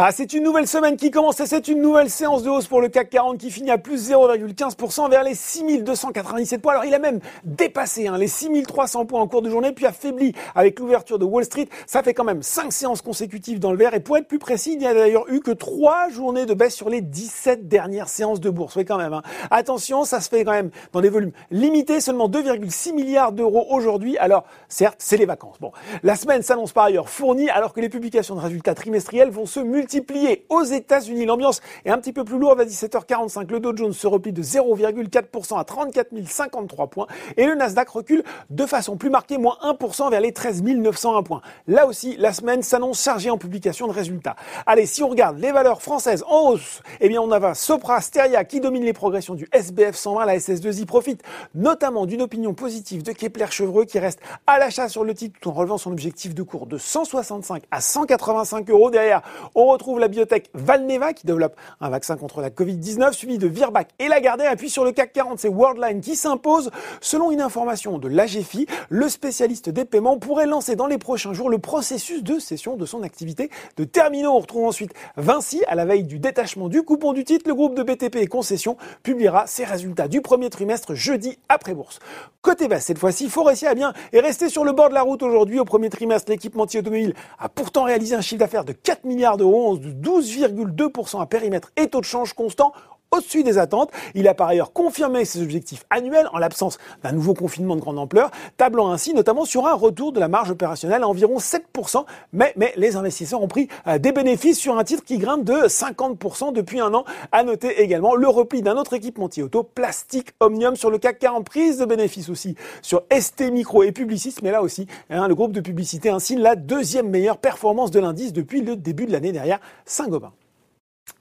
Ah, c'est une nouvelle semaine qui commence et c'est une nouvelle séance de hausse pour le CAC 40 qui finit à plus 0,15% vers les 6297 points. Alors il a même dépassé hein, les 6300 points en cours de journée puis affaibli avec l'ouverture de Wall Street. Ça fait quand même 5 séances consécutives dans le vert et pour être plus précis, il n'y a d'ailleurs eu que 3 journées de baisse sur les 17 dernières séances de bourse. Oui quand même. Hein. Attention, ça se fait quand même dans des volumes limités, seulement 2,6 milliards d'euros aujourd'hui. Alors certes, c'est les vacances. Bon, la semaine s'annonce par ailleurs fournie alors que les publications de résultats trimestriels vont se multiplier multiplié aux États-Unis. L'ambiance est un petit peu plus lourde à 17h45. Le Dow Jones se replie de 0,4% à 34 053 points et le Nasdaq recule de façon plus marquée, moins 1% vers les 13 901 points. Là aussi, la semaine s'annonce chargée en publication de résultats. Allez, si on regarde les valeurs françaises en hausse, eh bien on a Sopra Steria qui domine les progressions du SBF 120. La SS2I profite notamment d'une opinion positive de Kepler Chevreux qui reste à l'achat sur le titre tout en relevant son objectif de cours de 165 à 185 euros. Derrière, on retrouve la biotech Valneva qui développe un vaccin contre la Covid-19, suivi de Virbac et Lagardère. Et puis sur le CAC 40, c'est Worldline qui s'impose. Selon une information de l'AGFI, le spécialiste des paiements pourrait lancer dans les prochains jours le processus de cession de son activité de terminaux. On retrouve ensuite Vinci à la veille du détachement du coupon du titre. Le groupe de BTP et Concession publiera ses résultats du premier trimestre jeudi après bourse. Côté baisse, cette fois-ci, Forestia bien est resté sur le bord de la route aujourd'hui. Au premier trimestre, l'équipementier automobile a pourtant réalisé un chiffre d'affaires de 4 milliards d'euros de 12,2% à périmètre et taux de change constant au-dessus des attentes. Il a par ailleurs confirmé ses objectifs annuels en l'absence d'un nouveau confinement de grande ampleur, tablant ainsi notamment sur un retour de la marge opérationnelle à environ 7%. Mais, les investisseurs ont pris euh, des bénéfices sur un titre qui grimpe de 50% depuis un an. À noter également le repli d'un autre équipementier auto, Plastique Omnium, sur le CAC 40, prise de bénéfices aussi sur ST Micro et Publicis, mais là aussi, hein, le groupe de publicité ainsi la deuxième meilleure performance de l'indice depuis le début de l'année derrière Saint-Gobain.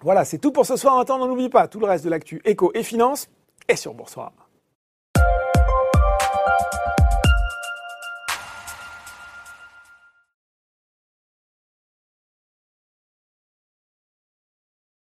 Voilà, c'est tout pour ce soir. Maintenant, n'oublie pas tout le reste de l'actu éco et finance est sur Boursorama.